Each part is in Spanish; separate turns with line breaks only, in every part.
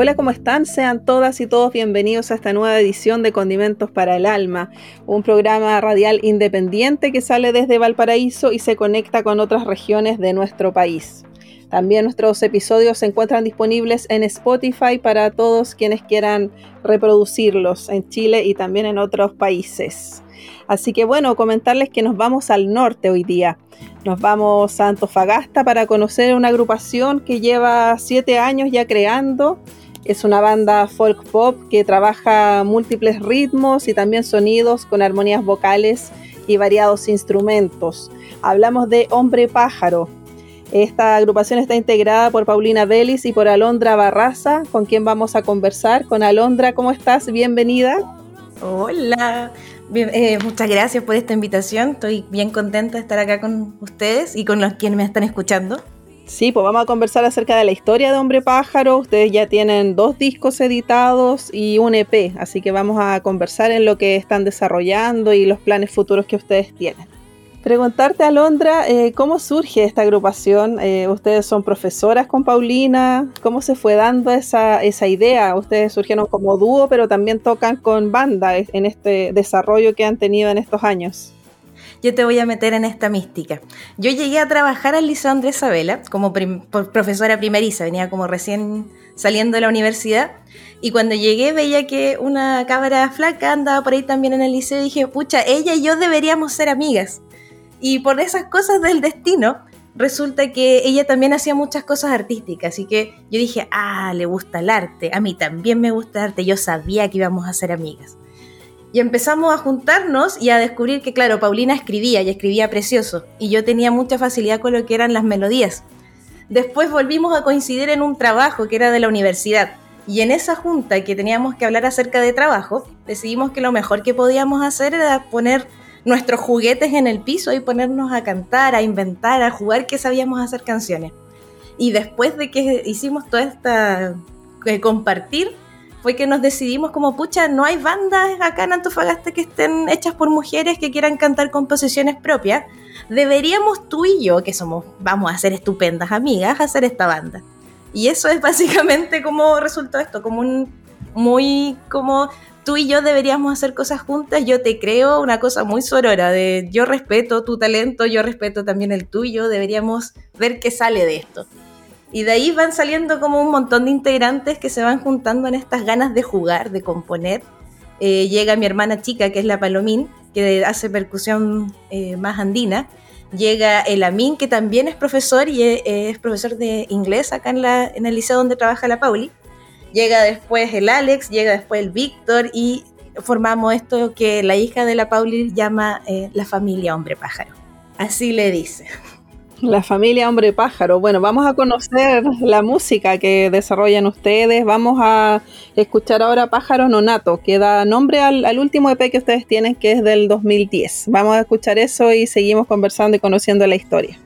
Hola, ¿cómo están? Sean todas y todos bienvenidos a esta nueva edición de Condimentos para el Alma, un programa radial independiente que sale desde Valparaíso y se conecta con otras regiones de nuestro país. También nuestros episodios se encuentran disponibles en Spotify para todos quienes quieran reproducirlos en Chile y también en otros países. Así que bueno, comentarles que nos vamos al norte hoy día. Nos vamos a Antofagasta para conocer una agrupación que lleva siete años ya creando es una banda folk pop que trabaja múltiples ritmos y también sonidos con armonías vocales y variados instrumentos. Hablamos de Hombre Pájaro. Esta agrupación está integrada por Paulina Vélez y por Alondra Barraza, con quien vamos a conversar. Con Alondra, ¿cómo estás? Bienvenida.
Hola, eh, muchas gracias por esta invitación. Estoy bien contenta de estar acá con ustedes y con los quienes me están escuchando.
Sí, pues vamos a conversar acerca de la historia de Hombre Pájaro. Ustedes ya tienen dos discos editados y un EP, así que vamos a conversar en lo que están desarrollando y los planes futuros que ustedes tienen. Preguntarte, Alondra, eh, ¿cómo surge esta agrupación? Eh, ustedes son profesoras con Paulina. ¿Cómo se fue dando esa, esa idea? Ustedes surgieron como dúo, pero también tocan con banda en este desarrollo que han tenido en estos años
yo te voy a meter en esta mística. Yo llegué a trabajar al Liceo Andrés Isabela como profesora primeriza, venía como recién saliendo de la universidad. Y cuando llegué veía que una cabra flaca andaba por ahí también en el liceo y dije, pucha, ella y yo deberíamos ser amigas. Y por esas cosas del destino, resulta que ella también hacía muchas cosas artísticas. Así que yo dije, ah, le gusta el arte, a mí también me gusta el arte, yo sabía que íbamos a ser amigas. Y empezamos a juntarnos y a descubrir que, claro, Paulina escribía y escribía precioso, y yo tenía mucha facilidad con lo que eran las melodías. Después volvimos a coincidir en un trabajo que era de la universidad, y en esa junta que teníamos que hablar acerca de trabajo, decidimos que lo mejor que podíamos hacer era poner nuestros juguetes en el piso y ponernos a cantar, a inventar, a jugar que sabíamos hacer canciones. Y después de que hicimos toda esta eh, compartir, fue que nos decidimos como, pucha, no hay bandas acá en Antofagasta que estén hechas por mujeres que quieran cantar composiciones propias. Deberíamos tú y yo, que somos, vamos a ser estupendas amigas, hacer esta banda. Y eso es básicamente como resultó esto, como un muy como tú y yo deberíamos hacer cosas juntas, yo te creo una cosa muy sorora de yo respeto tu talento, yo respeto también el tuyo, deberíamos ver qué sale de esto. Y de ahí van saliendo como un montón de integrantes que se van juntando en estas ganas de jugar, de componer. Eh, llega mi hermana chica, que es la Palomín, que hace percusión eh, más andina. Llega el Amin, que también es profesor y es, profesor de inglés acá en, en el liceo donde trabaja la Pauli. Llega después el Alex, llega después el Víctor y formamos esto que la hija de la Pauli llama eh, la familia hombre pájaro. Así le dice.
La familia Hombre Pájaro. Bueno, vamos a conocer la música que desarrollan ustedes. Vamos a escuchar ahora Pájaro Nonato, que da nombre al, al, último EP que ustedes tienen, que es del 2010. Vamos a escuchar eso y seguimos conversando y conociendo la historia.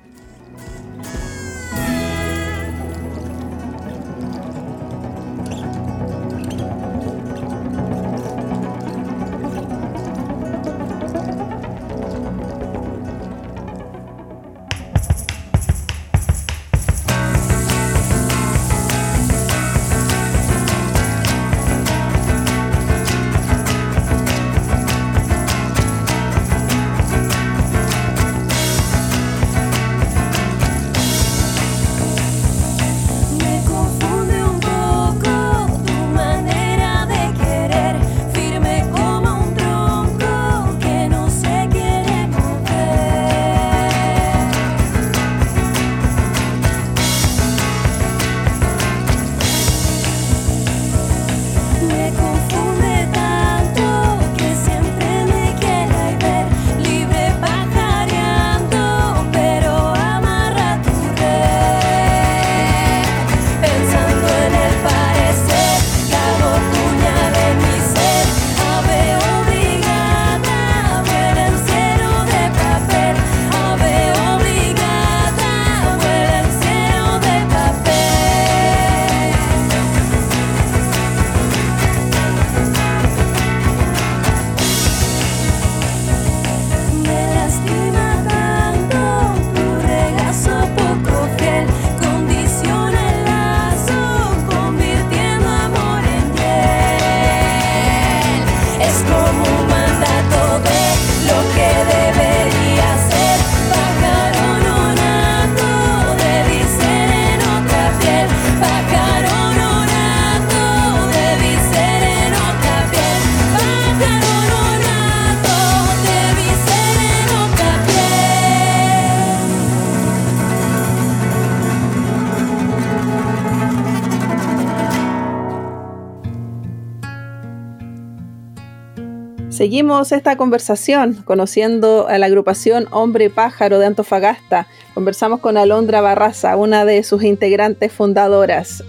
Seguimos esta conversación conociendo a la agrupación Hombre Pájaro de Antofagasta. Conversamos con Alondra Barraza, una de sus integrantes fundadoras.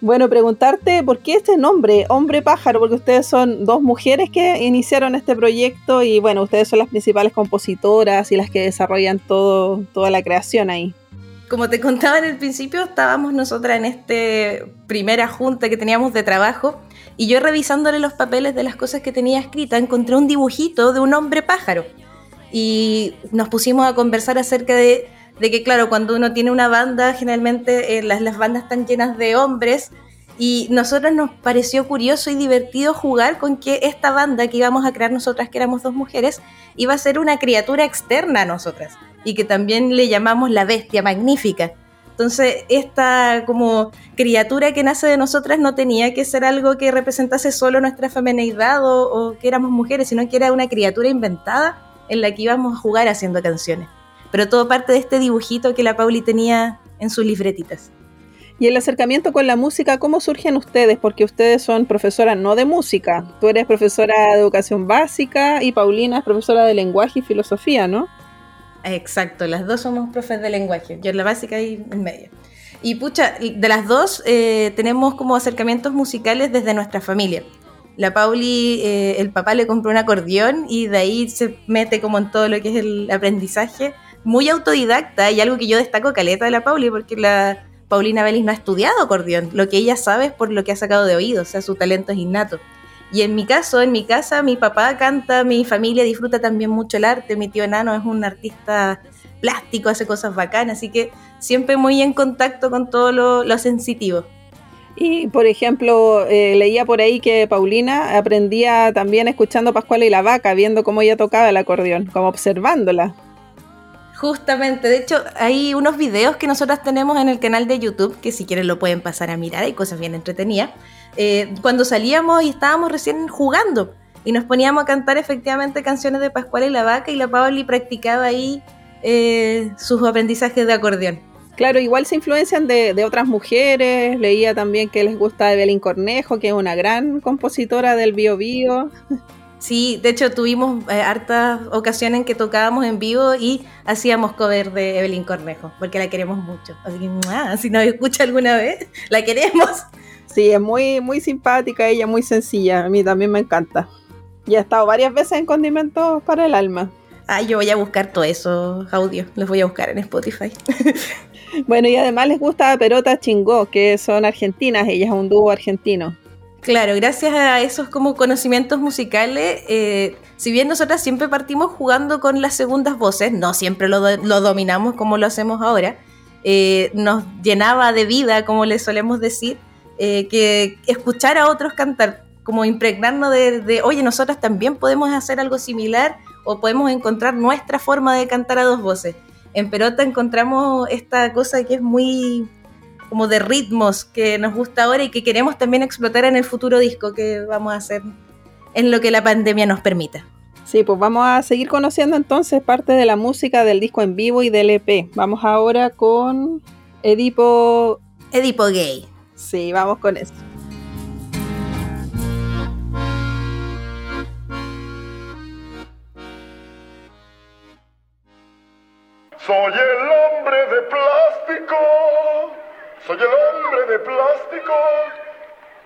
Bueno, preguntarte por qué este nombre, Hombre Pájaro, porque ustedes son dos mujeres que iniciaron este proyecto y bueno, ustedes son las principales compositoras y las que desarrollan todo, toda la creación ahí.
Como te contaba en el principio, estábamos nosotras en esta primera junta que teníamos de trabajo y yo revisándole los papeles de las cosas que tenía escrita, encontré un dibujito de un hombre pájaro. Y nos pusimos a conversar acerca de, que, claro, cuando uno tiene una banda, generalmente eh, las, las bandas están llenas de hombres. Y nosotros nos pareció curioso y divertido jugar con que esta banda que íbamos a crear nosotras, que éramos dos mujeres, iba a ser una criatura externa a nosotras. Y que también le llamamos la bestia magnífica entonces, esta como criatura que nace de nosotras no tenía que ser algo que representase solo nuestra femineidad o, que éramos mujeres, sino que era una criatura inventada en la que íbamos a jugar haciendo canciones. Pero todo parte de este dibujito que la Pauli tenía en sus libretitas.
Y el acercamiento con la música, ¿cómo surgen ustedes? Porque ustedes son profesoras no de música. Tú eres profesora de educación básica y Paulina es profesora de lenguaje y filosofía, ¿no?
Exacto, las dos somos profes de lenguaje, yo en la básica y en medio. Y pucha, de las dos eh, tenemos como acercamientos musicales desde nuestra familia. La Pauli, eh, el papá le compró un acordeón y de ahí se mete como en todo lo que es el aprendizaje. Muy autodidacta y algo que yo destaco caleta de la Pauli porque la Paulina Belis no ha estudiado acordeón. Lo que ella sabe es por lo que ha sacado de oído, o sea, su talento es innato. Y en mi caso, en mi casa, mi papá canta, mi familia disfruta también mucho el arte, mi tío enano es un artista plástico, hace cosas bacanas, así que siempre muy en contacto con todo lo, sensitivo.
Y, por ejemplo, eh, leía por ahí que Paulina aprendía también escuchando Pascual y la Vaca, viendo cómo ella tocaba el acordeón, como observándola.
Justamente, de hecho, hay unos videos que nosotras tenemos en el canal de YouTube, que si quieren lo pueden pasar a mirar, hay cosas bien entretenidas, eh, cuando salíamos y estábamos recién jugando y nos poníamos a cantar efectivamente canciones de Pascual y la Vaca y la Pauli practicaba ahí eh, sus aprendizajes de acordeón.
Claro, igual se influencian de, otras mujeres. Leía también que les gusta Evelyn Cornejo, que es una gran compositora del bio bio.
Sí, de hecho tuvimos eh, hartas ocasiones en que tocábamos en vivo y hacíamos cover de Evelyn Cornejo, porque la queremos mucho. Así que, si nos escucha alguna vez, la queremos.
Sí, es muy, muy simpática ella, muy sencilla. A mí también me encanta. Y ha estado varias veces en Condimentos para el Alma.
Ah, yo voy a buscar todos esos audios. Los voy a buscar en Spotify.
bueno, y además les gusta Perota Chingó, que son argentinas. Ella es un dúo argentino.
Claro, gracias a esos como conocimientos musicales, eh, si bien nosotras siempre partimos jugando con las segundas voces, no siempre lo, dominamos como lo hacemos ahora, eh, nos llenaba de vida, como le solemos decir, eh, que escuchar a otros cantar, como impregnarnos de, oye, nosotras también podemos hacer algo similar o podemos encontrar nuestra forma de cantar a dos voces. En Perota encontramos esta cosa que es muy como de ritmos que nos gusta ahora y que queremos también explotar en el futuro disco que vamos a hacer en lo que la pandemia nos permita.
Sí, pues vamos a seguir conociendo entonces parte de la música del disco en vivo y del EP. Vamos ahora con Edipo.
Edipo Gay.
Sí, vamos con eso.
Soy el hombre de plástico, soy el hombre de plástico.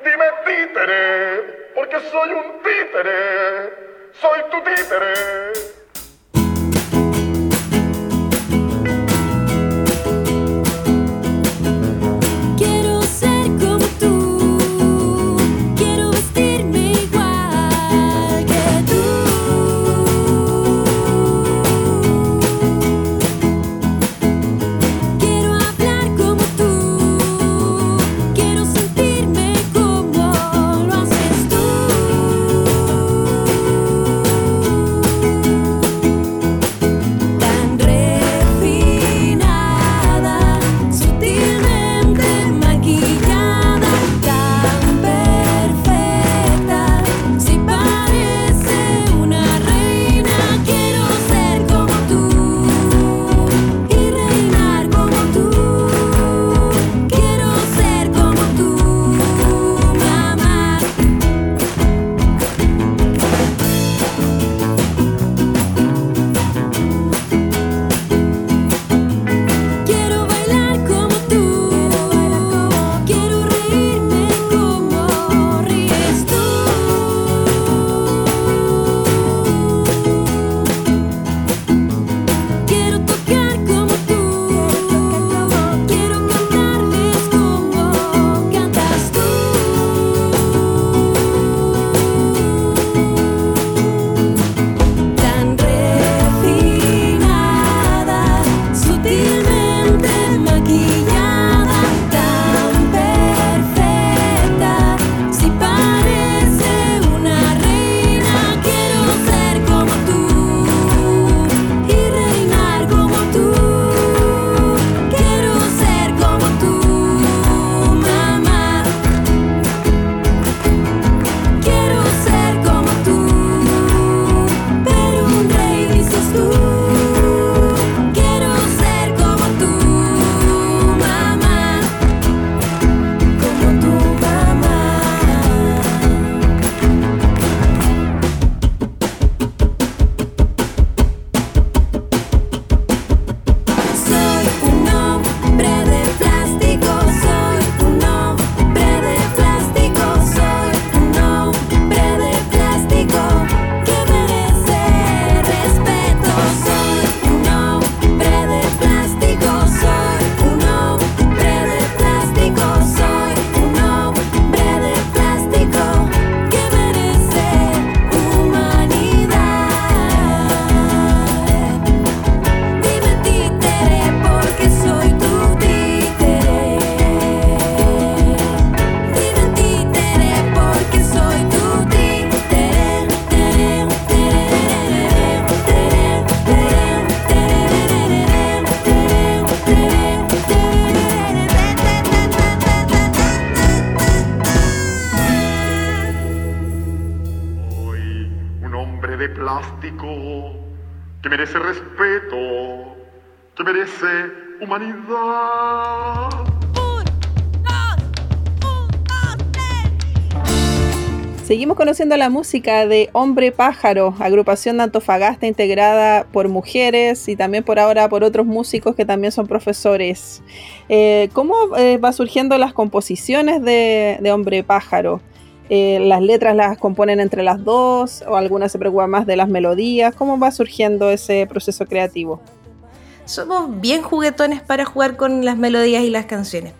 Dime títere, porque soy un títere, soy tu títere.
La música de Hombre Pájaro, agrupación de Antofagasta integrada por mujeres y también por ahora por otros músicos que también son profesores. Eh, ¿Cómo eh, va surgiendo las composiciones de, Hombre Pájaro? Eh, ¿Las letras las componen entre las dos o algunas se preocupan más de las melodías? ¿Cómo va surgiendo ese proceso creativo?
Somos bien juguetones para jugar con las melodías y las canciones.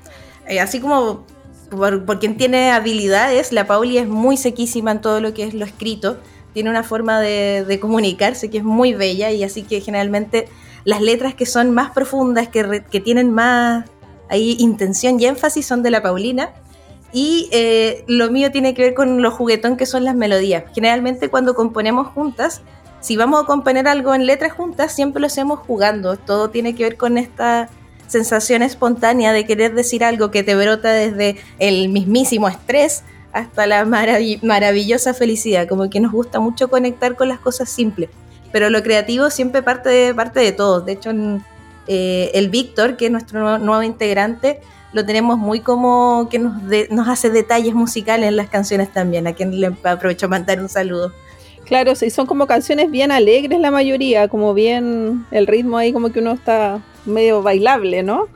así como por, quien tiene habilidades, la Pauli es muy sequísima en todo lo que es lo escrito, tiene una forma de, comunicarse que es muy bella y así que generalmente las letras que son más profundas, que, tienen más ahí, intención y énfasis son de la Paulina. Y eh, lo mío tiene que ver con lo juguetón que son las melodías. Generalmente cuando componemos juntas, si vamos a componer algo en letras juntas, siempre lo hacemos jugando. Todo tiene que ver con esta sensación espontánea de querer decir algo que te brota desde el mismísimo estrés hasta la maravillosa felicidad, como que nos gusta mucho conectar con las cosas simples, pero lo creativo siempre parte de, parte de todos, de hecho eh, el Víctor, que es nuestro nuevo integrante, lo tenemos muy como que nos, nos hace detalles musicales en las canciones también, a quien le aprovecho a mandar un saludo.
Claro, sí, son como canciones bien alegres la mayoría, como bien el ritmo ahí como que uno está medio bailable, ¿no?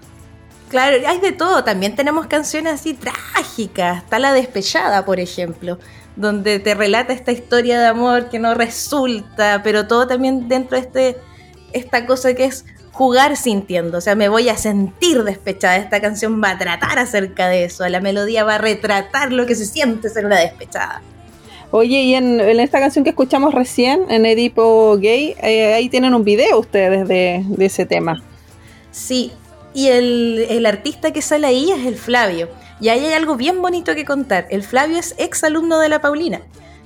Claro, hay de todo. También tenemos canciones así trágicas. Está La Despechada, por ejemplo, donde te relata esta historia de amor que no resulta, pero todo también dentro de este, esta cosa que es jugar sintiendo. O sea, me voy a sentir despechada. Esta canción va a tratar acerca de eso. La melodía va a retratar lo que se siente ser una despechada.
Oye, y en, esta canción que escuchamos recién, en Edipo Gay, eh, ahí tienen un video ustedes de ese tema.
Sí, y el, artista que sale ahí es el Flavio. Y ahí hay algo bien bonito que contar. El Flavio es ex alumno de la Paulina.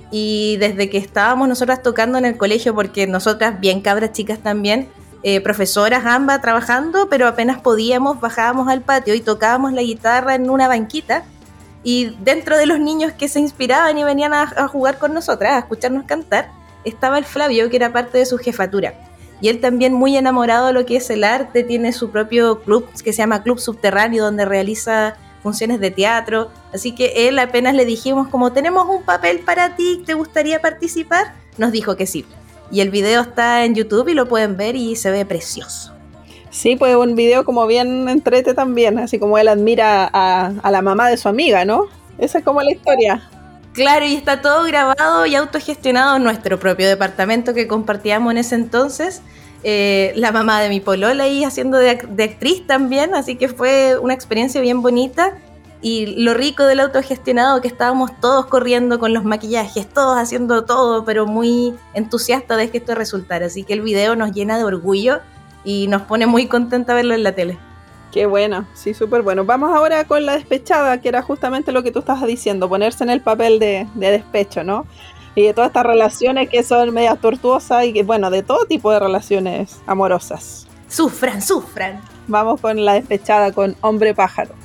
Y desde que estábamos nosotras tocando en el colegio, porque nosotras, bien cabras chicas también, eh, profesoras ambas trabajando, pero apenas podíamos, bajábamos al patio y tocábamos la guitarra en una banquita. Y dentro de los niños que se inspiraban y venían a jugar con nosotras, a escucharnos cantar, estaba el Flavio, que era parte de su jefatura. Y él también muy enamorado de lo que es el arte, tiene su propio club que se llama Club Subterráneo, donde realiza funciones de teatro. Así que él apenas le dijimos como tenemos un papel para ti, ¿te gustaría participar? Nos dijo que sí. Y el video está en YouTube y lo pueden ver y se ve precioso.
Sí, pues un video como bien entrete también, así como él admira a, a la mamá de su amiga, ¿no? Esa es como la historia.
Claro, y está todo grabado y autogestionado en nuestro propio departamento que compartíamos en ese entonces. Eh, la mamá de mi polola ahí haciendo de, actriz también, así que fue una experiencia bien bonita. Y lo rico del autogestionado que estábamos todos corriendo con los maquillajes, todos haciendo todo, pero muy entusiasta de que esto resultara. Así que el video nos llena de orgullo y nos pone muy contenta verlo en la tele.
Qué bueno, sí, súper bueno. Vamos ahora con la despechada, que era justamente lo que tú estabas diciendo, ponerse en el papel de, de despecho, ¿no? Y de todas estas relaciones que son medias tortuosas y que, bueno, de todo tipo de relaciones amorosas.
Sufran, sufran.
Vamos con la despechada con Hombre Pájaro.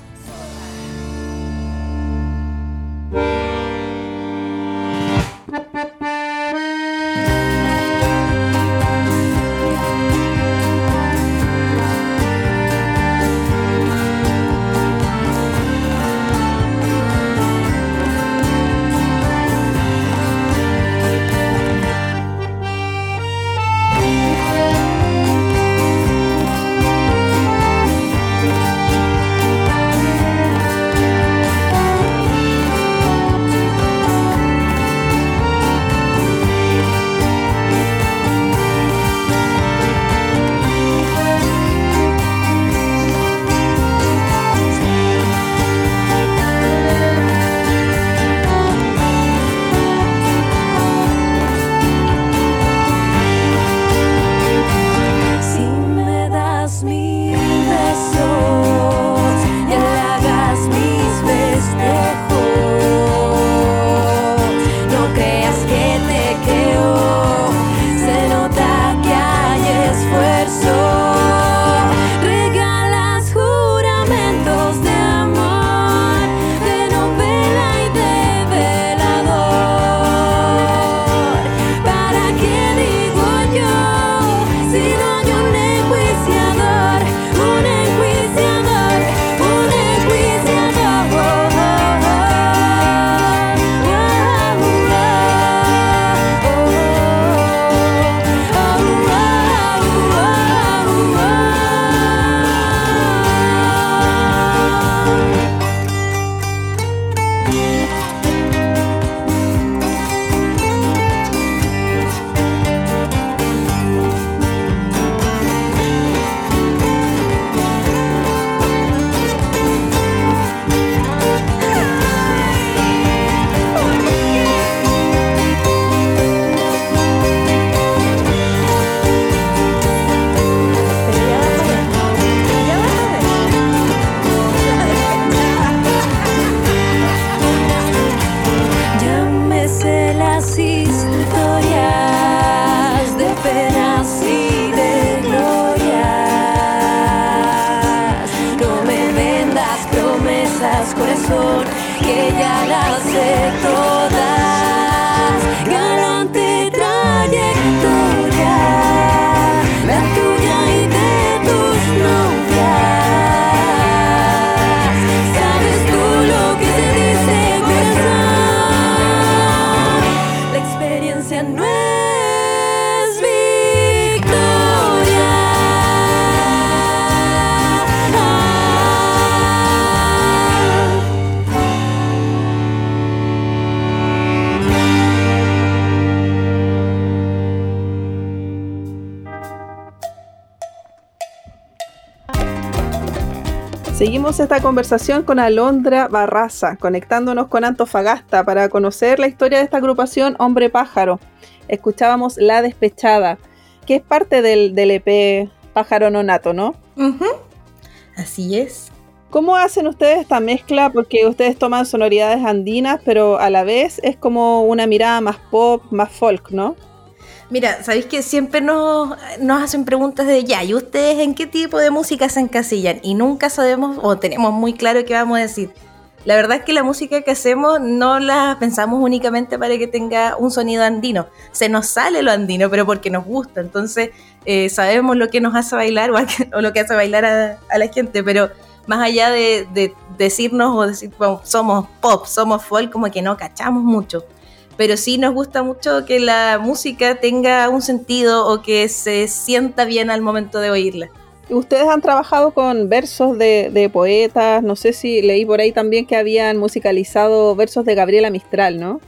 Seguimos esta conversación con Alondra Barraza, conectándonos con Antofagasta para conocer la historia de esta agrupación Hombre Pájaro. Escuchábamos La Despechada, que es parte del, del EP Pájaro Nonato, ¿no?
Así es.
¿Cómo hacen ustedes esta mezcla? Porque ustedes toman sonoridades andinas, pero a la vez es como una mirada más pop, más folk, ¿no?
Mira, sabéis que siempre nos, nos hacen preguntas de ya, ¿y ustedes en qué tipo de música se encasillan? Y nunca sabemos o tenemos muy claro qué vamos a decir. La verdad es que la música que hacemos no la pensamos únicamente para que tenga un sonido andino. Se nos sale lo andino, pero porque nos gusta. Entonces eh, sabemos lo que nos hace bailar o, a- o lo que hace bailar a, a la gente, pero más allá de, de decirnos o decir somos pop, somos folk, como que no cachamos mucho pero sí nos gusta mucho que la música tenga un sentido o que se sienta bien al momento de oírla.
Ustedes han trabajado con versos de, de poetas, no sé si leí por ahí también que habían musicalizado versos de Gabriela Mistral, ¿no?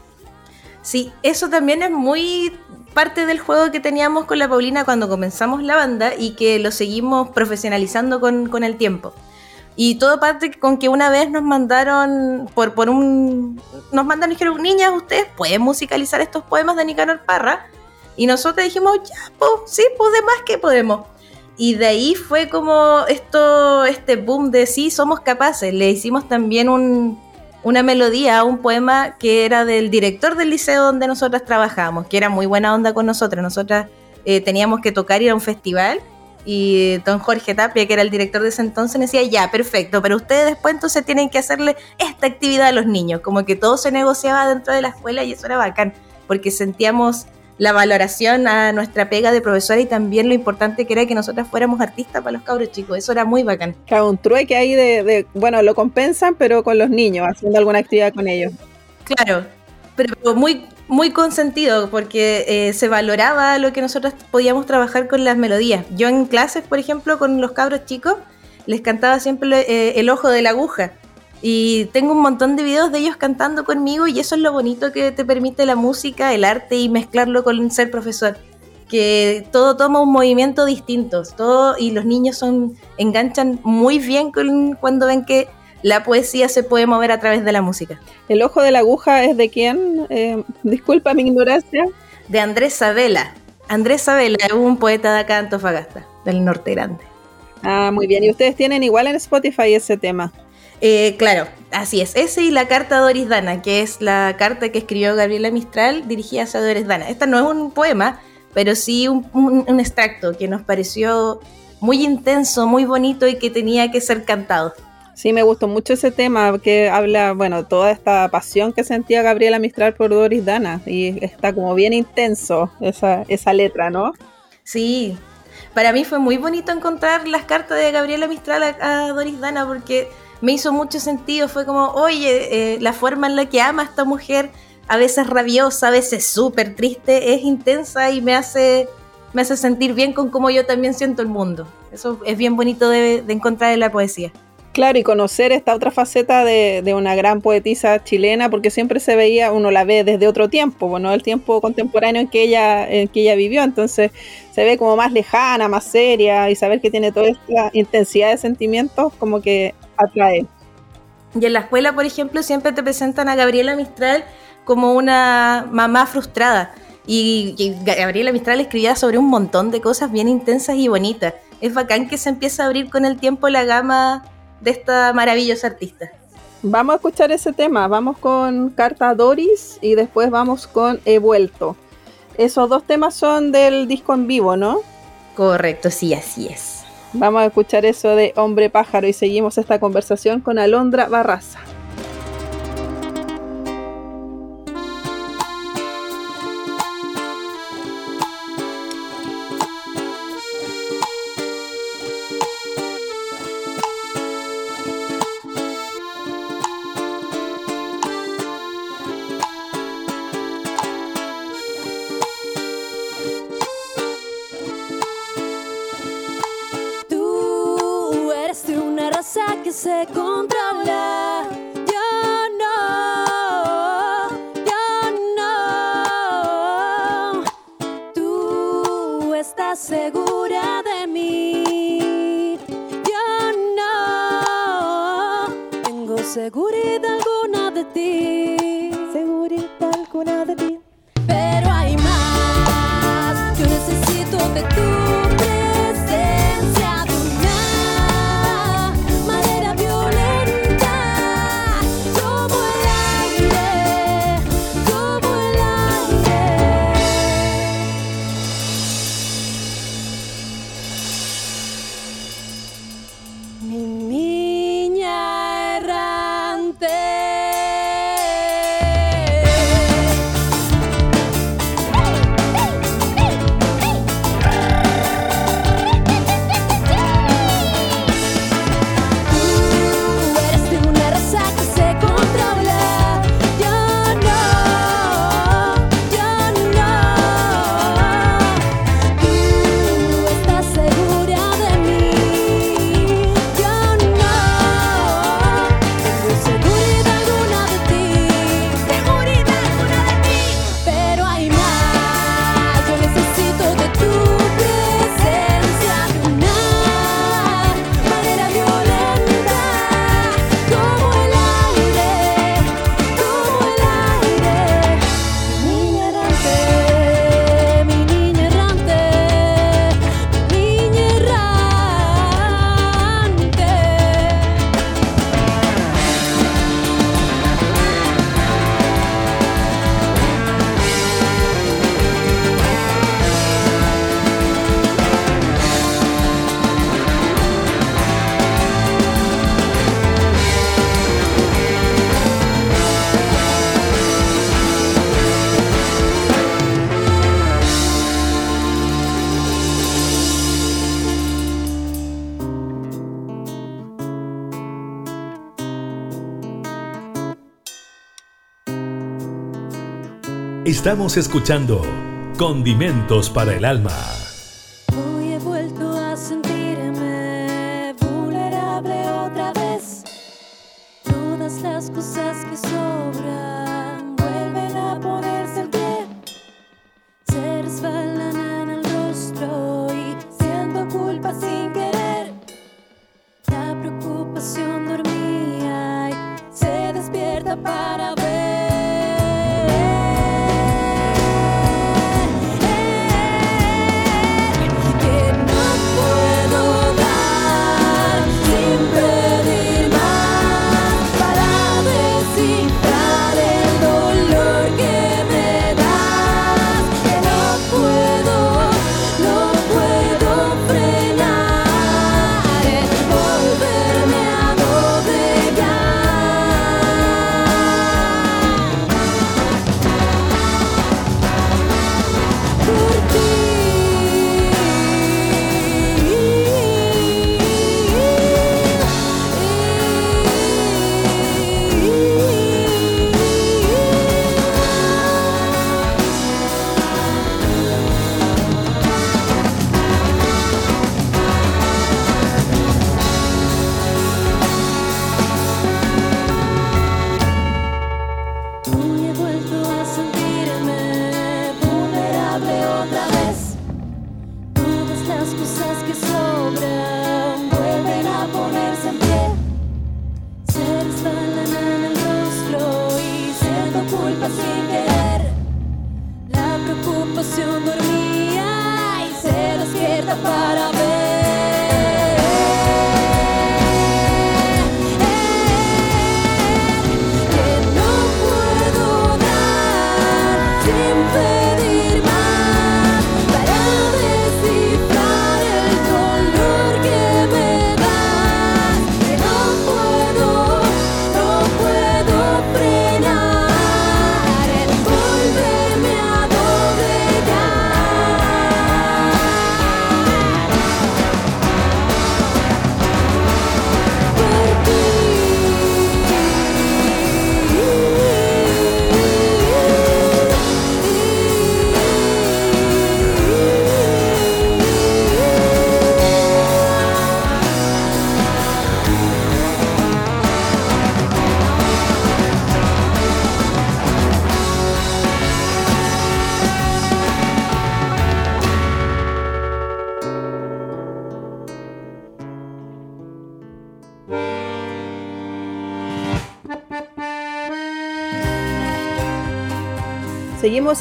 Sí, eso también es muy parte del juego que teníamos con la Paulina cuando comenzamos la banda y que lo seguimos profesionalizando con, con el tiempo. Y todo parte con que una vez nos mandaron por, por un... Nos mandaron y dijeron, niñas, ustedes pueden musicalizar estos poemas de Nicanor Parra. Y nosotros dijimos, ya, pues, sí, pues de más que podemos. Y de ahí fue como esto, este boom de sí, somos capaces. Le hicimos también un, una melodía a un poema que era del director del liceo donde nosotras trabajábamos, que era muy buena onda con nosotras. Nosotras eh, teníamos que tocar ir a un festival y don Jorge Tapia, que era el director de ese entonces, decía, ya, perfecto, pero ustedes después entonces tienen que hacerle esta actividad a los niños. Como que todo se negociaba dentro de la escuela y eso era bacán, porque sentíamos la valoración a nuestra pega de profesora y también lo importante que era que nosotras fuéramos artistas para los cabros chicos. Eso era muy bacán.
Claro, un trueque ahí de, de, bueno, lo compensan, pero con los niños, haciendo alguna actividad con ellos.
Claro, pero muy, muy consentido porque eh, se valoraba lo que nosotros podíamos trabajar con las melodías. Yo en clases, por ejemplo, con los cabros chicos, les cantaba siempre eh, el ojo de la aguja. Y tengo un montón de videos de ellos cantando conmigo y eso es lo bonito que te permite la música, el arte y mezclarlo con ser profesor. Que todo toma un movimiento distinto todo, y los niños son enganchan muy bien con, cuando ven que la poesía se puede mover a través de la música.
¿El ojo de la aguja es de quién? Eh, disculpa mi ignorancia.
De Andrés Sabela. Andrés Sabela es un poeta de acá de Antofagasta, del norte grande.
Ah, muy bien. ¿Y ustedes tienen igual en Spotify ese tema?
Eh, claro, así es. Ese y la carta a Doris Dana, que es la carta que escribió Gabriela Mistral dirigida hacia Doris Dana. Esta no es un poema, pero sí un, un, un extracto que nos pareció muy intenso, muy bonito y que tenía que ser cantado.
Sí, me gustó mucho ese tema que habla, bueno, toda esta pasión que sentía Gabriela Mistral por Doris Dana y está como bien intenso esa, esa letra, ¿no?
Sí, para mí fue muy bonito encontrar las cartas de Gabriela Mistral a, Doris Dana porque me hizo mucho sentido, fue como, oye, eh, la forma en la que ama a esta mujer, a veces rabiosa, a veces súper triste, es intensa y me hace, me hace sentir bien con cómo yo también siento el mundo. Eso es bien bonito de, de encontrar en la poesía.
Claro, y conocer esta otra faceta de, una gran poetisa chilena, porque siempre se veía, uno la ve desde otro tiempo, bueno, el tiempo contemporáneo en que ella, en que ella vivió, entonces se ve como más lejana, más seria, y saber que tiene toda esta intensidad de sentimientos, como que atrae.
Y en la escuela, por ejemplo, siempre te presentan a Gabriela Mistral como una mamá frustrada. Y, y Gabriela Mistral escribía sobre un montón de cosas bien intensas y bonitas. Es bacán que se empieza a abrir con el tiempo la gama de esta maravillosa artista.
Vamos a escuchar ese tema, vamos con Carta Doris y después vamos con He vuelto. Esos dos temas son del disco en vivo, ¿no?
Correcto, sí, así es.
Vamos a escuchar eso de Hombre Pájaro y seguimos esta conversación con Alondra Barraza.
Estamos escuchando Condimentos para el Alma.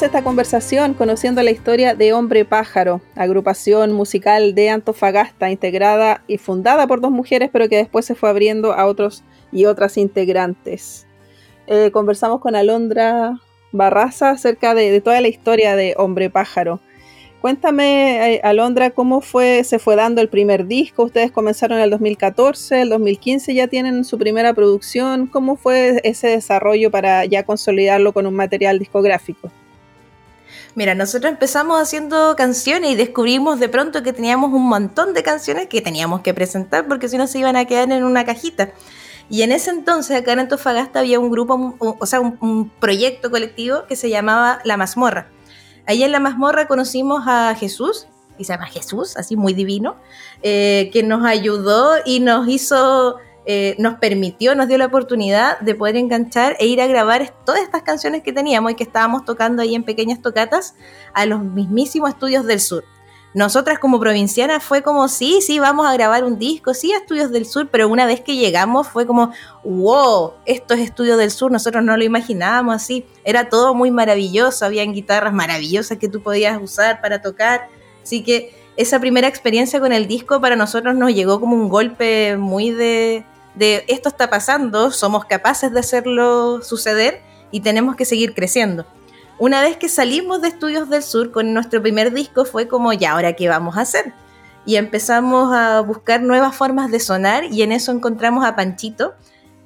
Esta conversación conociendo la historia de Hombre Pájaro, agrupación musical de Antofagasta, integrada y fundada por dos mujeres, pero que después se fue abriendo a otros y otras integrantes. Eh, conversamos con Alondra Barraza acerca de, de toda la historia de Hombre Pájaro. Cuéntame, eh, Alondra, cómo fue, se fue dando el primer disco. Ustedes comenzaron en el 2014, el 2015 ya tienen su primera producción. ¿Cómo fue ese desarrollo para ya consolidarlo con un material discográfico?
Mira, nosotros empezamos haciendo canciones y descubrimos de pronto que teníamos un montón de canciones que teníamos que presentar porque si no se iban a quedar en una cajita. Y en ese entonces acá en Antofagasta había un grupo, o sea, un, un proyecto colectivo que se llamaba La Mazmorra. Ahí en La Mazmorra conocimos a Jesús, y se llama Jesús, así muy divino, eh, que nos ayudó y nos hizo, eh, nos permitió, nos dio la oportunidad de poder enganchar e ir a grabar todas estas canciones que teníamos y que estábamos tocando ahí en pequeñas tocatas a los mismísimos estudios del sur. Nosotras como provincianas fue como, sí, sí, vamos a grabar un disco, sí, a Estudios del Sur, pero una vez que llegamos fue como, wow, esto es Estudios del Sur, nosotros no lo imaginábamos así, era todo muy maravilloso, habían guitarras maravillosas que tú podías usar para tocar, así que esa primera experiencia con el disco para nosotros nos llegó como un golpe muy de, de esto está pasando, somos capaces de hacerlo suceder y tenemos que seguir creciendo una vez que salimos de Estudios del Sur con nuestro primer disco fue como, ya, ahora qué vamos a hacer. Y empezamos a buscar nuevas formas de sonar y en eso encontramos a Panchito,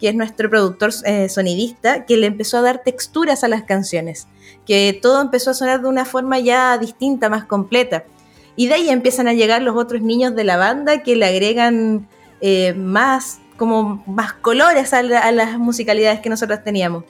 que es nuestro productor eh, sonidista, que le empezó a dar texturas a las canciones, que todo empezó a sonar de una forma ya distinta, más completa. Y de ahí empiezan a llegar los otros niños de la banda que le agregan eh, más, como más colores a, a las musicalidades que nosotros teníamos.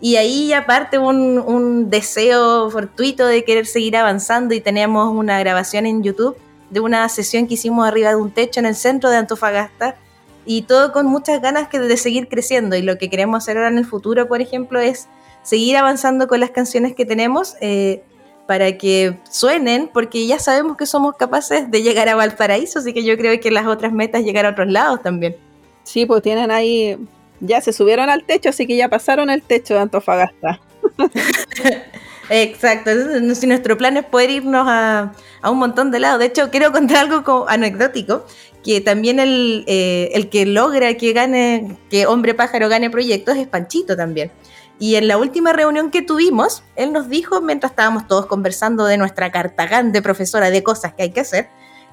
Y ahí aparte un, un, deseo fortuito de querer seguir avanzando y tenemos una grabación en YouTube de una sesión que hicimos arriba de un techo en el centro de Antofagasta y todo con muchas ganas de seguir creciendo y lo que queremos hacer ahora en el futuro, por ejemplo, es seguir avanzando con las canciones que tenemos eh, para que suenen, porque ya sabemos que somos capaces de llegar a Valparaíso, así que yo creo que las otras metas llegar a otros lados también.
Sí, pues tienen ahí ya se subieron al techo, así que ya pasaron el techo de Antofagasta.
Exacto, si nuestro plan es poder irnos a, a, un montón de lados. De hecho, quiero contar algo como anecdótico, que también el, eh, el que logra que gane, que Hombre Pájaro gane proyectos es Panchito también. Y en la última reunión que tuvimos, él nos dijo, mientras estábamos todos conversando de nuestra cartagán de profesora de cosas que hay que hacer,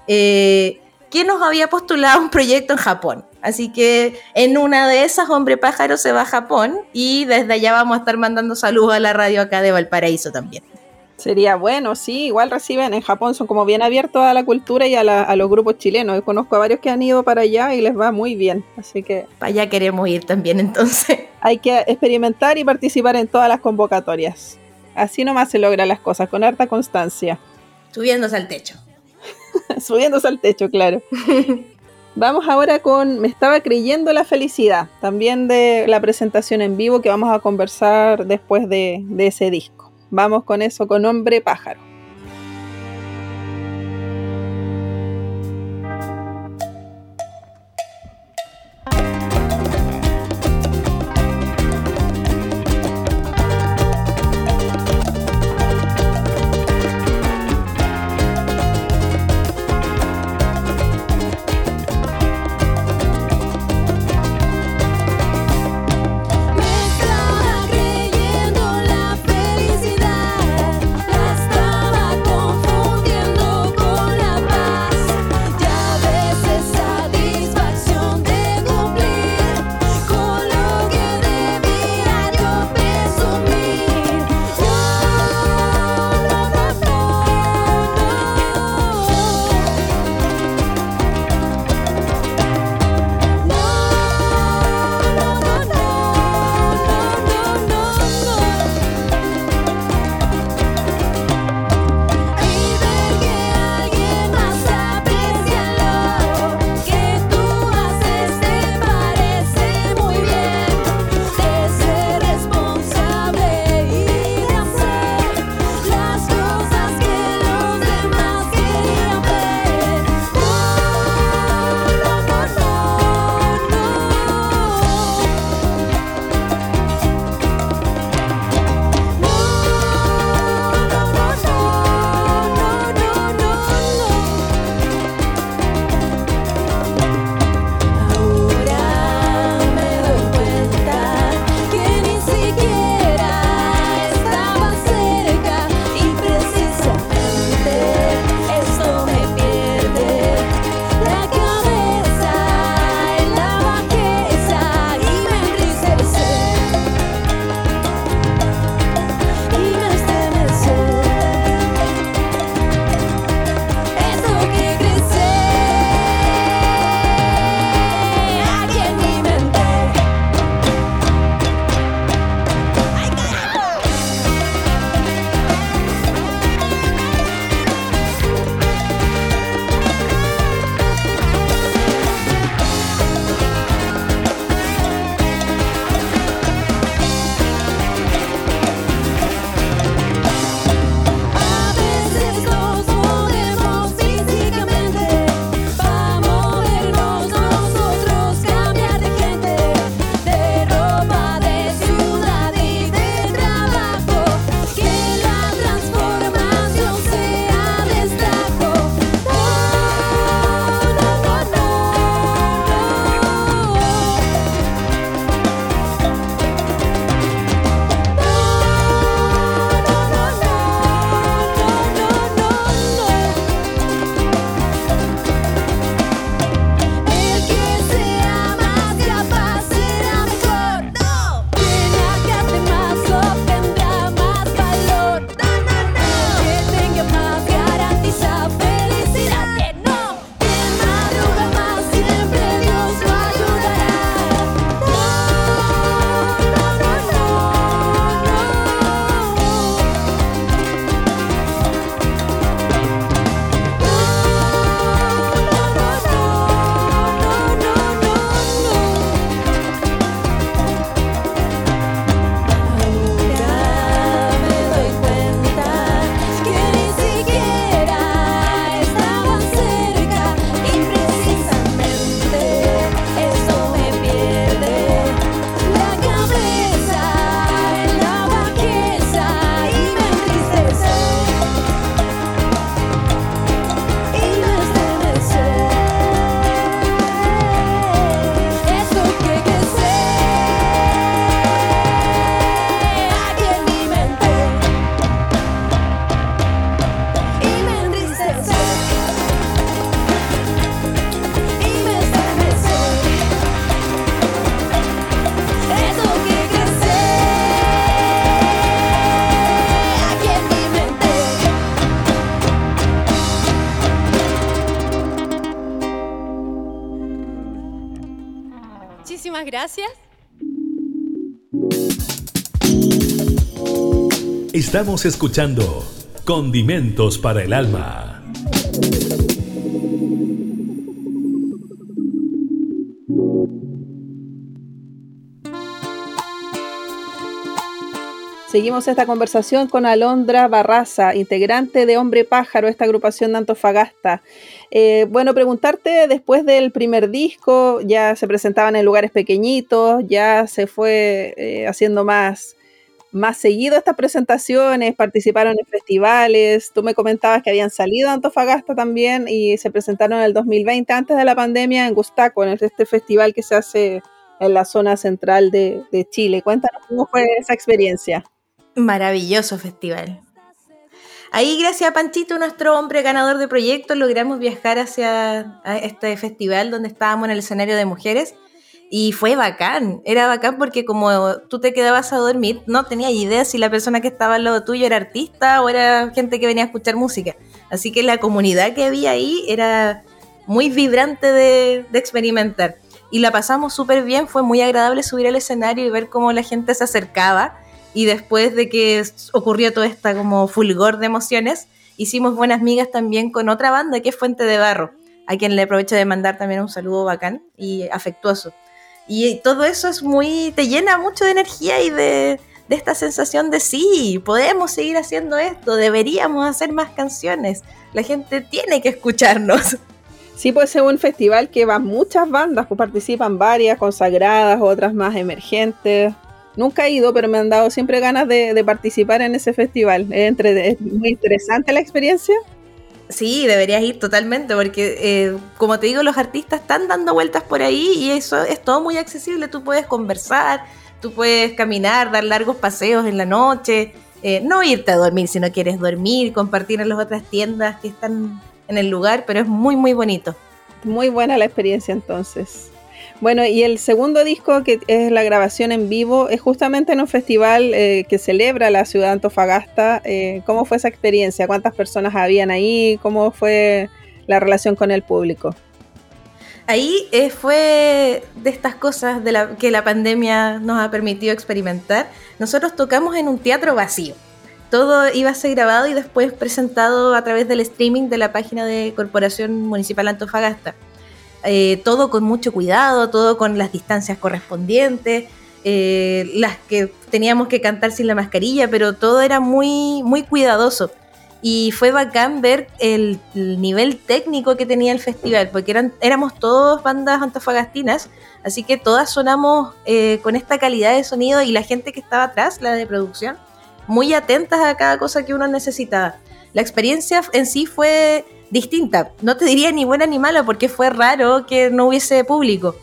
eh, que nos había postulado un proyecto en Japón. Así que en una de esas, Hombre Pájaro se va a Japón y desde allá vamos a estar mandando saludos a la radio acá de Valparaíso también.
Sería bueno, sí, igual reciben, en Japón son como bien abiertos a la cultura y a, la, a, los grupos chilenos. Yo conozco a varios que han ido para allá y les va muy bien, así que...
Para allá queremos ir también entonces.
Hay que experimentar y participar en todas las convocatorias. Así nomás se logran las cosas, con harta constancia.
Subiéndose al techo.
Subiéndose al techo, claro. Vamos ahora con Me estaba creyendo la felicidad, también de la presentación en vivo que vamos a conversar después de, de ese disco. Vamos con eso, con Hombre Pájaro.
Estamos escuchando Condimentos para el Alma.
Seguimos esta conversación con Alondra Barraza, integrante de Hombre Pájaro, esta agrupación de Antofagasta. Eh, bueno, preguntarte, después del primer disco, ya se presentaban en lugares pequeñitos, ya se fue eh, haciendo más, más seguido estas presentaciones, participaron en festivales, tú me comentabas que habían salido a Antofagasta también y se presentaron en el 2020, antes de la pandemia, en Gustaco, en este festival que se hace en la zona central de, de Chile. Cuéntanos cómo fue esa experiencia.
Maravilloso festival. Ahí, gracias a Panchito, nuestro hombre ganador de proyectos, logramos viajar hacia este festival donde estábamos en el escenario de mujeres y fue bacán. Era bacán porque como tú te quedabas a dormir, no tenías idea si la persona que estaba al lado tuyo era artista o era gente que venía a escuchar música. Así que la comunidad que había ahí era muy vibrante de, experimentar. Y la pasamos súper bien, fue muy agradable subir al escenario y ver cómo la gente se acercaba y después de que ocurrió toda esta como fulgor de emociones, hicimos buenas migas también con otra banda que es Fuente de Barro, a quien le aprovecho de mandar también un saludo bacán y afectuoso. Y todo eso es muy, te llena mucho de energía y de, de esta sensación de sí, podemos seguir haciendo esto, deberíamos hacer más canciones, la gente tiene que escucharnos.
Sí, puede ser un festival que van muchas bandas, pues participan varias consagradas, otras más emergentes. Nunca he ido, pero me han dado siempre ganas de, de participar en ese festival. Es, entre, es, muy interesante la experiencia.
Sí, deberías ir totalmente, porque eh, como te digo, los artistas están dando vueltas por ahí y eso es todo muy accesible. Tú puedes conversar, tú puedes caminar, dar largos paseos en la noche, eh, no irte a dormir si no quieres dormir, compartir en las otras tiendas que están en el lugar, pero es muy, muy bonito.
Muy buena la experiencia entonces. Bueno, y el segundo disco, que es la grabación en vivo, es justamente en un festival eh, que celebra la ciudad de Antofagasta. Eh, ¿Cómo fue esa experiencia? ¿Cuántas personas habían ahí? ¿Cómo fue la relación con el público?
Ahí eh, fue de estas cosas de la, que la pandemia nos ha permitido experimentar. Nosotros tocamos en un teatro vacío. Todo iba a ser grabado y después presentado a través del streaming de la página de Corporación Municipal Antofagasta eh, todo con mucho cuidado, todo con las distancias correspondientes, eh, las que teníamos que cantar sin la mascarilla, pero todo era muy, muy cuidadoso. Y fue bacán ver el, el nivel técnico que tenía el festival, porque eran, éramos todos bandas antofagastinas, así que todas sonamos eh, con esta calidad de sonido y la gente que estaba atrás, la de producción, muy atentas a cada cosa que uno necesitaba. La experiencia en sí fue distinta. No te diría ni buena ni mala porque fue raro que no hubiese público.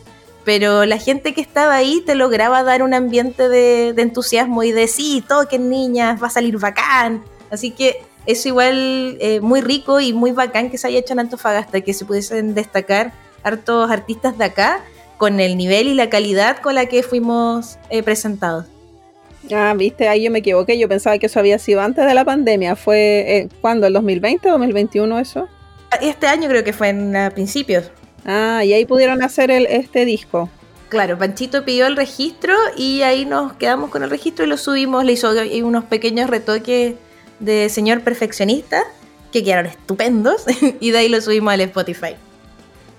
Pero la gente que estaba ahí te lograba dar un ambiente de, entusiasmo y de sí, toquen niñas, va a salir bacán. Así que es igual eh, muy rico y muy bacán que se haya hecho en Antofagasta, que se pudiesen destacar hartos artistas de acá con el nivel y la calidad con la que fuimos eh, presentados.
Ah, viste, ahí yo me equivoqué, yo pensaba que eso había sido antes de la pandemia, ¿fue eh, cuándo? ¿El 2020 o 2021 eso?
Este año creo que fue en a principios.
Ah, y ahí pudieron hacer el, este disco.
Claro, Panchito pidió el registro y ahí nos quedamos con el registro y lo subimos. Le hizo unos pequeños retoques de señor perfeccionista que quedaron estupendos y de ahí lo subimos al Spotify.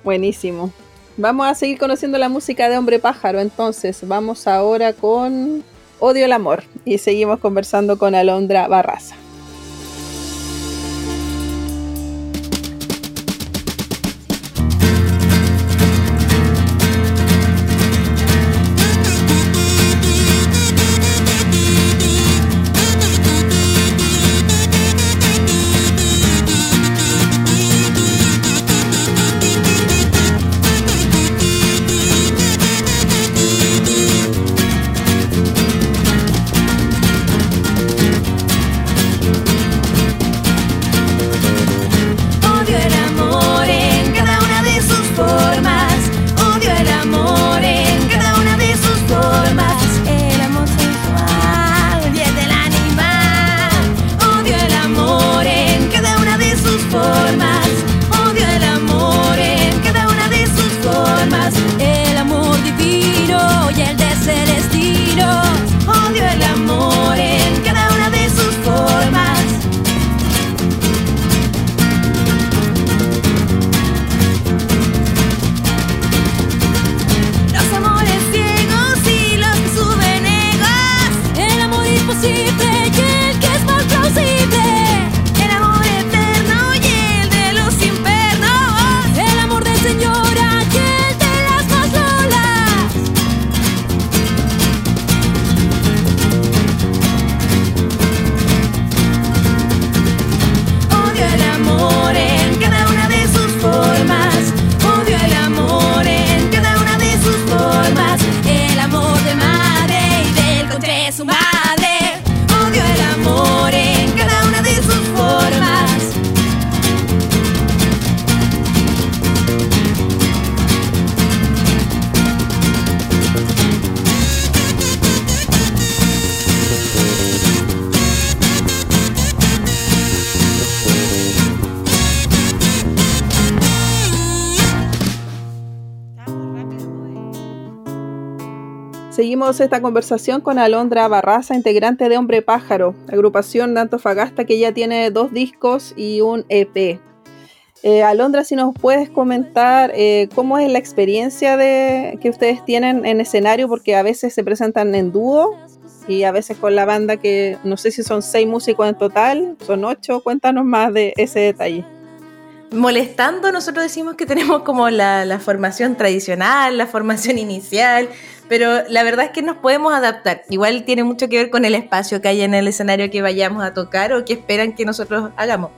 Buenísimo. Vamos a seguir conociendo la música de Hombre Pájaro, entonces vamos ahora con Odio el Amor y seguimos conversando con Alondra Barraza. Esta conversación con Alondra Barraza, integrante de Hombre Pájaro, agrupación de Antofagasta que ya tiene dos discos y un EP. Eh, Alondra, si nos puedes comentar eh, cómo es la experiencia de, que ustedes tienen en escenario, porque a veces se presentan en dúo y a veces con la banda que no sé si son seis músicos en total, son ocho. Cuéntanos más de ese detalle.
Molestando, nosotros decimos que tenemos como la formación tradicional, la formación inicial, pero la verdad es que nos podemos adaptar. Igual tiene mucho que ver con el espacio que hay en el escenario que vayamos a tocar o que esperan que nosotros hagamos.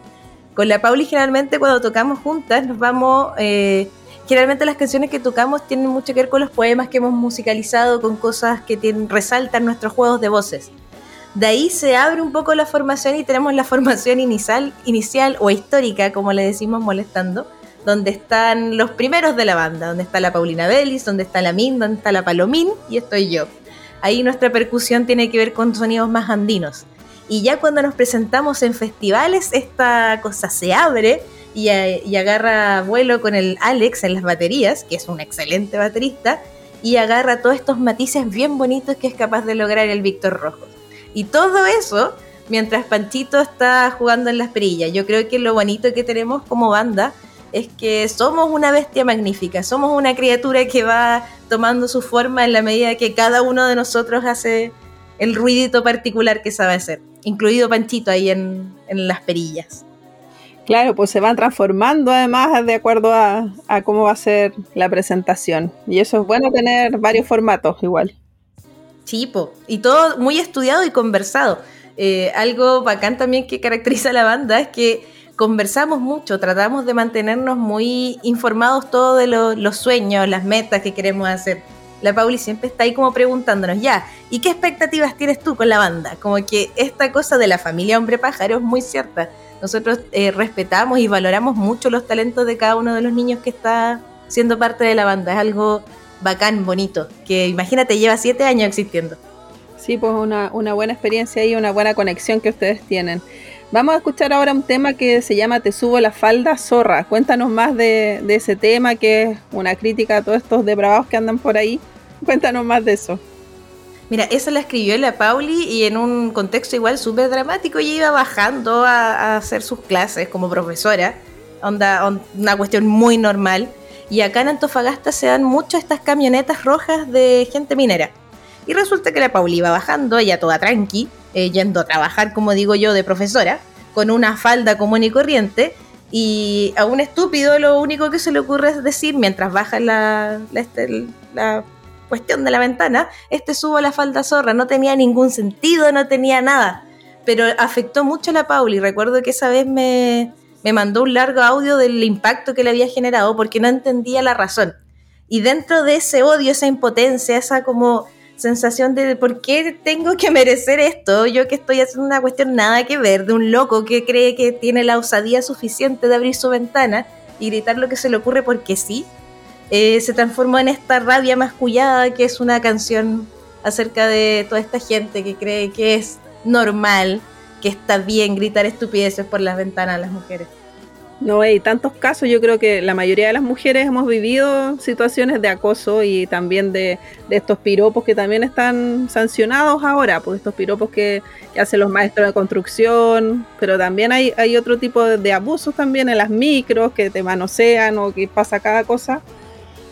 Con la Pauli generalmente cuando tocamos juntas nos vamos... Eh, generalmente las canciones que tocamos tienen mucho que ver con los poemas que hemos musicalizado, con cosas que tienen, resaltan nuestros juegos de voces. De ahí se abre un poco la formación y tenemos la formación inicial, inicial o histórica, como le decimos molestando, donde están los primeros de la banda, donde está la Paulina Bellis, donde está la Min, donde está la Palomín y estoy yo. Ahí nuestra percusión tiene que ver con sonidos más andinos. Y ya cuando nos presentamos en festivales, esta cosa se abre y, y, agarra vuelo con el Alex en las baterías, que es un excelente baterista, y agarra todos estos matices bien bonitos que es capaz de lograr el Víctor Rojo. Y todo eso mientras Panchito está jugando en las perillas. Yo creo que lo bonito que tenemos como banda es que somos una bestia magnífica, somos una criatura que va tomando su forma en la medida que cada uno de nosotros hace el ruidito particular que sabe hacer, incluido Panchito ahí en, en las perillas.
Claro, pues se van transformando además de acuerdo a, a, cómo va a ser la presentación. Y eso es bueno tener varios formatos igual.
Sí, po. y todo muy estudiado y conversado. Eh, algo bacán también que caracteriza a la banda es que conversamos mucho, tratamos de mantenernos muy informados todos de lo, los sueños, las metas que queremos hacer. La Pauli siempre está ahí como preguntándonos, ya, ¿y qué expectativas tienes tú con la banda? Como que esta cosa de la familia hombre pájaro es muy cierta. Nosotros eh, respetamos y valoramos mucho los talentos de cada uno de los niños que está siendo parte de la banda. Es algo bacán, bonito, que imagínate, lleva siete años existiendo.
Sí, pues una buena experiencia y una buena conexión que ustedes tienen. Vamos a escuchar ahora un tema que se llama Te subo la falda zorra. Cuéntanos más de, ese tema, que es una crítica a todos estos depravados que andan por ahí. Cuéntanos más de eso.
Mira, esa la escribió la Pauli y en un contexto igual súper dramático. Ella iba bajando a, hacer sus clases como profesora, una cuestión muy normal. Y acá en Antofagasta se dan mucho estas camionetas rojas de gente minera. Y resulta que la Pauli iba bajando, ella toda tranqui, eh, yendo a trabajar, como digo yo, de profesora, con una falda común y corriente, y a un estúpido lo único que se le ocurre es decir, mientras baja la, este, la cuestión de la ventana, este subo la falda zorra, no tenía ningún sentido, no tenía nada, pero afectó mucho a la Pauli, recuerdo que esa vez me, me mandó un largo audio del impacto que le había generado porque no entendía la razón. Y dentro de ese odio, esa impotencia, esa como sensación de por qué tengo que merecer esto, yo que estoy haciendo una cuestión nada que ver, de un loco que cree que tiene la osadía suficiente de abrir su ventana y gritar lo que se le ocurre porque sí, eh, se transformó en esta rabia mascullada que es una canción acerca de toda esta gente que cree que es normal, que está bien gritar estupideces por las ventanas a las mujeres.
No hay tantos casos, yo creo que la mayoría de las mujeres hemos vivido situaciones de acoso y también de, estos piropos que también están sancionados ahora, pues estos piropos que, hacen los maestros de construcción, pero también hay, otro tipo de, abusos también en las micros que te manosean o que pasa cada cosa.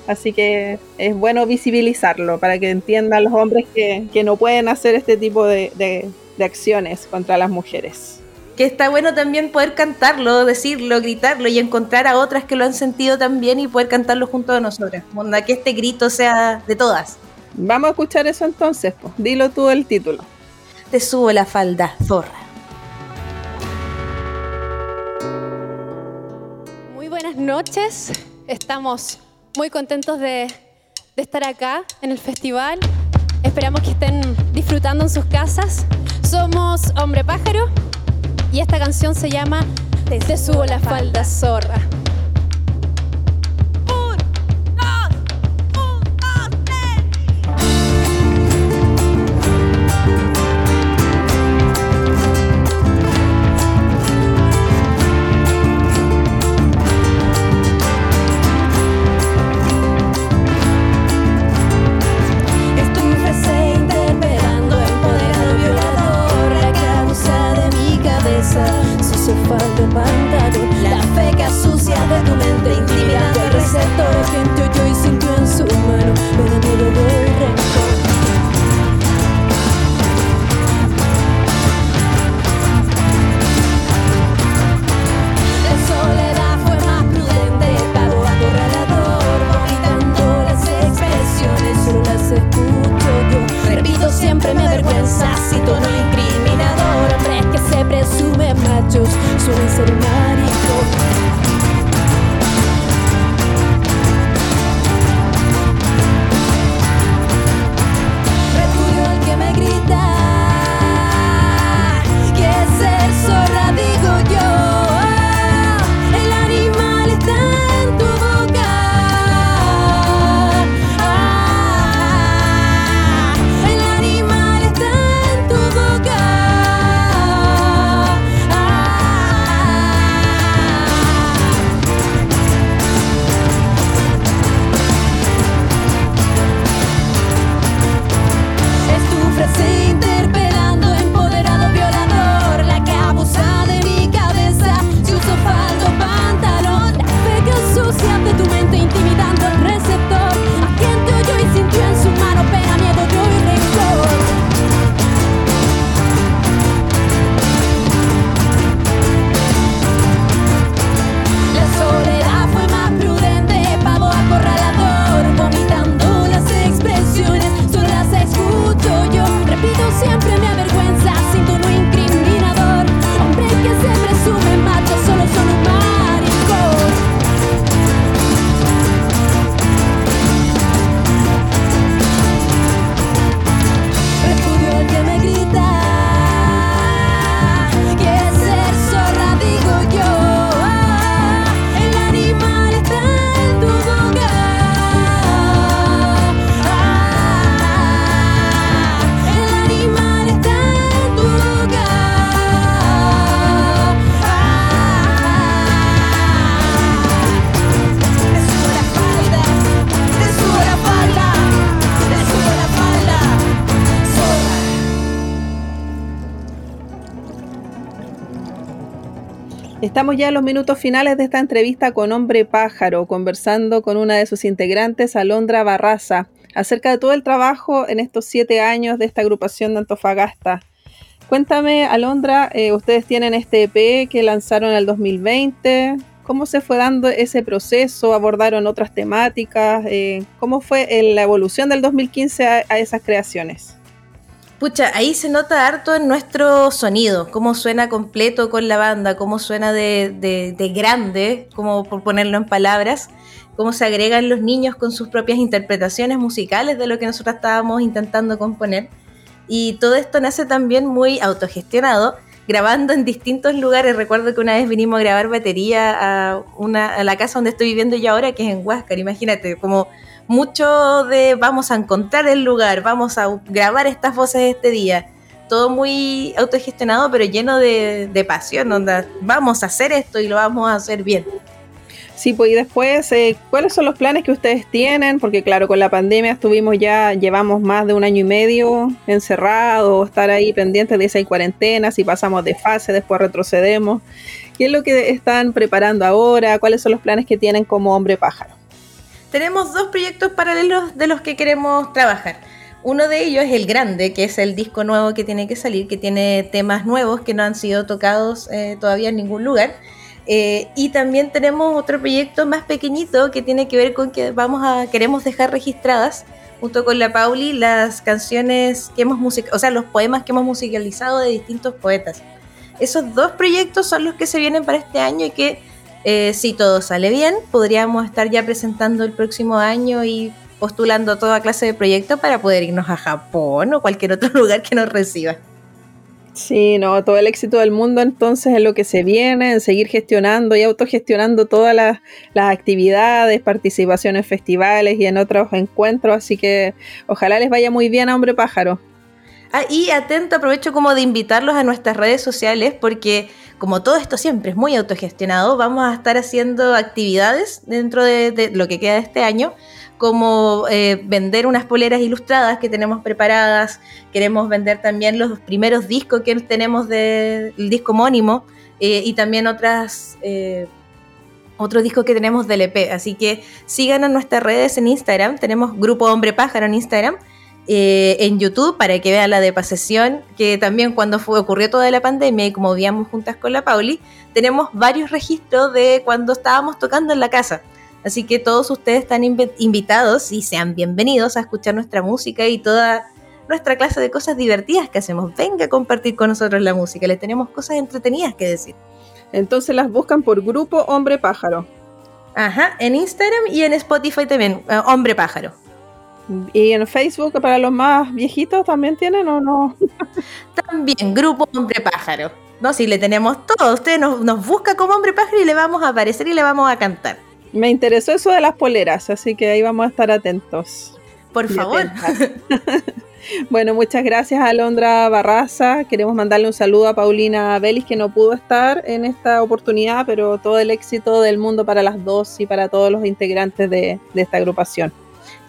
Así que es bueno visibilizarlo para que entiendan los hombres que, no pueden hacer este tipo de acciones contra las mujeres
que está bueno también poder cantarlo, decirlo, gritarlo y encontrar a otras que lo han sentido también y poder cantarlo junto a nosotras. Onda, que este grito sea de todas.
Vamos a escuchar eso entonces, pues. dilo tú el título.
Te subo la falda, zorra.
Muy buenas noches, estamos muy contentos de, de estar acá en el festival. Esperamos que estén disfrutando en sus casas. Somos Hombre Pájaro y esta canción se llama Te, subo la falda zorra.
Estamos ya en los minutos finales de esta entrevista con Hombre Pájaro, conversando con una de sus integrantes, Alondra Barraza, acerca de todo el trabajo en estos siete años de esta agrupación de Antofagasta. Cuéntame, Alondra, eh, ustedes tienen este EP que lanzaron en el 2020. ¿Cómo se fue dando ese proceso? ¿Abordaron otras temáticas? Eh, ¿Cómo fue eh, la evolución del 2015 a, a esas creaciones?
Pucha, ahí se nota harto en nuestro sonido, cómo suena completo con la banda, cómo suena de, de- de grande, como por ponerlo en palabras, cómo se agregan los niños con sus propias interpretaciones musicales de lo que nosotros estábamos intentando componer. Y todo esto nace también muy autogestionado, grabando en distintos lugares. Recuerdo que una vez vinimos a grabar batería a, una, a la casa donde estoy viviendo yo ahora, que es en Huáscar, imagínate, como mucho de vamos a encontrar el lugar, vamos a grabar estas voces este día. Todo muy autogestionado, pero lleno de, de pasión. Onda, vamos a hacer esto y lo vamos a hacer bien.
Sí, pues y después, eh, ¿cuáles son los planes que ustedes tienen? Porque claro, con la pandemia estuvimos ya, llevamos más de un año y medio encerrados, estar ahí pendientes de esa cuarentena, si pasamos de fase, después retrocedemos. ¿Qué es lo que están preparando ahora? ¿Cuáles son los planes que tienen como hombre pájaro?
Tenemos dos proyectos paralelos de los que queremos trabajar. Uno de ellos es el grande, que es el disco nuevo que tiene que salir, que tiene temas nuevos que no han sido tocados eh, todavía en ningún lugar. Eh, y también tenemos otro proyecto más pequeñito que tiene que ver con que vamos a queremos dejar registradas junto con la Pauli las canciones que hemos musicalizado, o sea, los poemas que hemos musicalizado de distintos poetas. Esos dos proyectos son los que se vienen para este año y que eh, si todo sale bien, podríamos estar ya presentando el próximo año y postulando toda clase de proyectos para poder irnos a Japón o cualquier otro lugar que nos reciba.
Sí, no, todo el éxito del mundo entonces es lo que se viene, en seguir gestionando y autogestionando todas las, las actividades, participación en festivales y en otros encuentros, así que ojalá les vaya muy bien a Hombre Pájaro.
Ah, y atento, aprovecho como de invitarlos a nuestras redes sociales porque como todo esto siempre es muy autogestionado, vamos a estar haciendo actividades dentro de, de lo que queda de este año, como eh, vender unas poleras ilustradas que tenemos preparadas, queremos vender también los primeros discos que tenemos del disco homónimo eh, y también otras... eh, otro que tenemos del EP. Así que síganos en nuestras redes en Instagram. Tenemos Grupo Hombre Pájaro en Instagram. Eh, en YouTube para que vean la de Pasesión, que también cuando fue, ocurrió toda la pandemia y como vivíamos juntas con la Pauli, tenemos varios registros de cuando estábamos tocando en la casa. Así que todos ustedes están invi- invitados y sean bienvenidos a escuchar nuestra música y toda nuestra clase de cosas divertidas que hacemos. Venga a compartir con nosotros la música, le tenemos cosas entretenidas que decir.
Entonces las buscan por grupo Hombre Pájaro.
Ajá, en Instagram y en Spotify también, eh, Hombre Pájaro.
Y en Facebook, para los más viejitos, también tienen o no.
También, Grupo Hombre Pájaro. No, si le tenemos todo, usted nos, nos busca como Hombre Pájaro y le vamos a aparecer y le vamos a cantar.
Me interesó eso de las poleras, así que ahí vamos a estar atentos.
Por
Y
favor.
Bueno, muchas gracias a Alondra Barraza. Queremos mandarle un saludo a Paulina Belis, que no pudo estar en esta oportunidad, pero todo el éxito del mundo para las dos y para todos los integrantes de, de esta agrupación.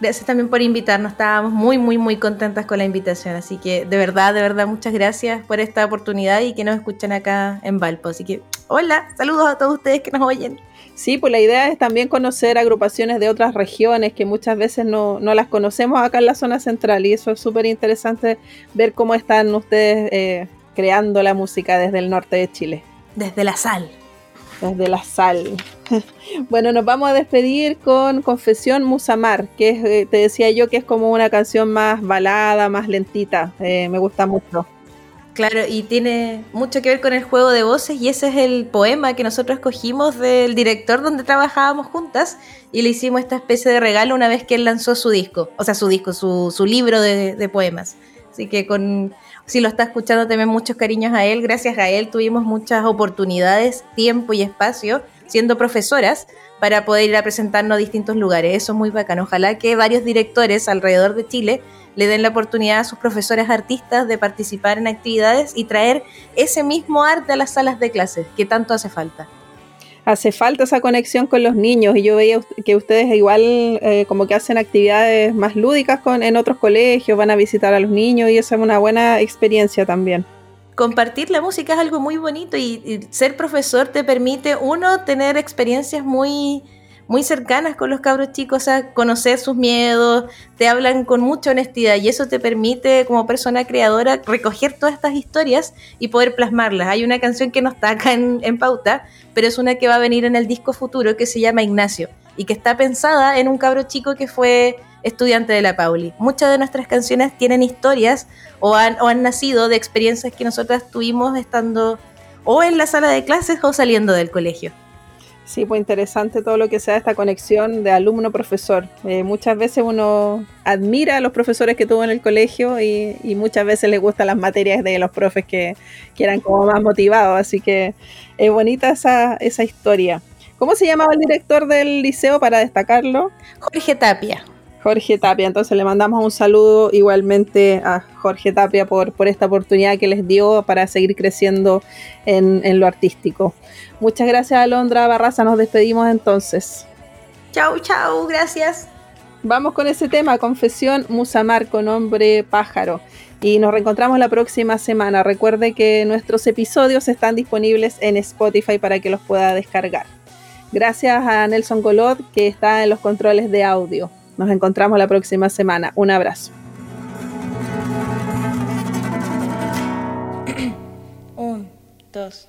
Gracias también por invitarnos. Estábamos muy, muy, muy contentas con la invitación. Así que de verdad, de verdad, muchas gracias por esta oportunidad y que nos escuchen acá en Valpo. Así que, hola, saludos a todos ustedes que nos oyen.
Sí, pues la idea es también conocer agrupaciones de otras regiones que muchas veces no, no las conocemos acá en la zona central y eso es súper interesante ver cómo están ustedes eh, creando la música desde el norte de Chile.
Desde la sal.
Desde la sal. bueno, nos vamos a despedir con Confesión Musamar, que es, eh, te decía yo que es como una canción más balada, más lentita. Eh, me gusta mucho.
Claro, y tiene mucho que ver con el juego de voces y ese es el poema que nosotros escogimos del director donde trabajábamos juntas y le hicimos esta especie de regalo una vez que él lanzó su disco, o sea, su disco, su, su libro de, de poemas. Así que con, si lo está escuchando también muchos cariños a él, gracias a él tuvimos muchas oportunidades, tiempo y espacio siendo profesoras para poder ir a presentarnos a distintos lugares. Eso es muy bacano. Ojalá que varios directores alrededor de Chile le den la oportunidad a sus profesores artistas de participar en actividades y traer ese mismo arte a las salas de clases que tanto hace falta.
Hace falta esa conexión con los niños y yo veía que ustedes igual eh, como que hacen actividades más lúdicas con, en otros colegios, van a visitar a los niños y esa es una buena experiencia también.
Compartir la música es algo muy bonito y ser profesor te permite, uno, tener experiencias muy, muy cercanas con los cabros chicos, conocer sus miedos, te hablan con mucha honestidad y eso te permite como persona creadora recoger todas estas historias y poder plasmarlas. Hay una canción que no está acá en, en pauta, pero es una que va a venir en el disco futuro que se llama Ignacio y que está pensada en un cabro chico que fue estudiante de la Pauli. Muchas de nuestras canciones tienen historias o han, o han nacido de experiencias que nosotras tuvimos estando o en la sala de clases o saliendo del colegio.
Sí, pues interesante todo lo que sea esta conexión de alumno-profesor. Eh, muchas veces uno admira a los profesores que tuvo en el colegio y, muchas veces le gustan las materias de los profes que, que eran como más motivados, así que es bonita esa, esa historia. ¿Cómo se llamaba el director del liceo para destacarlo?
Jorge Tapia.
Jorge Tapia. Entonces le mandamos un saludo igualmente a Jorge Tapia por, por esta oportunidad que les dio para seguir creciendo en, en lo artístico. Muchas gracias, Alondra Barraza. Nos despedimos entonces.
Chau, chau, gracias.
Vamos con ese tema, Confesión Musamar con hombre pájaro. Y nos reencontramos la próxima semana. Recuerde que nuestros episodios están disponibles en Spotify para que los pueda descargar. Gracias a Nelson Golod que está en los controles de audio. Nos encontramos la próxima semana. Un abrazo.
Un, dos,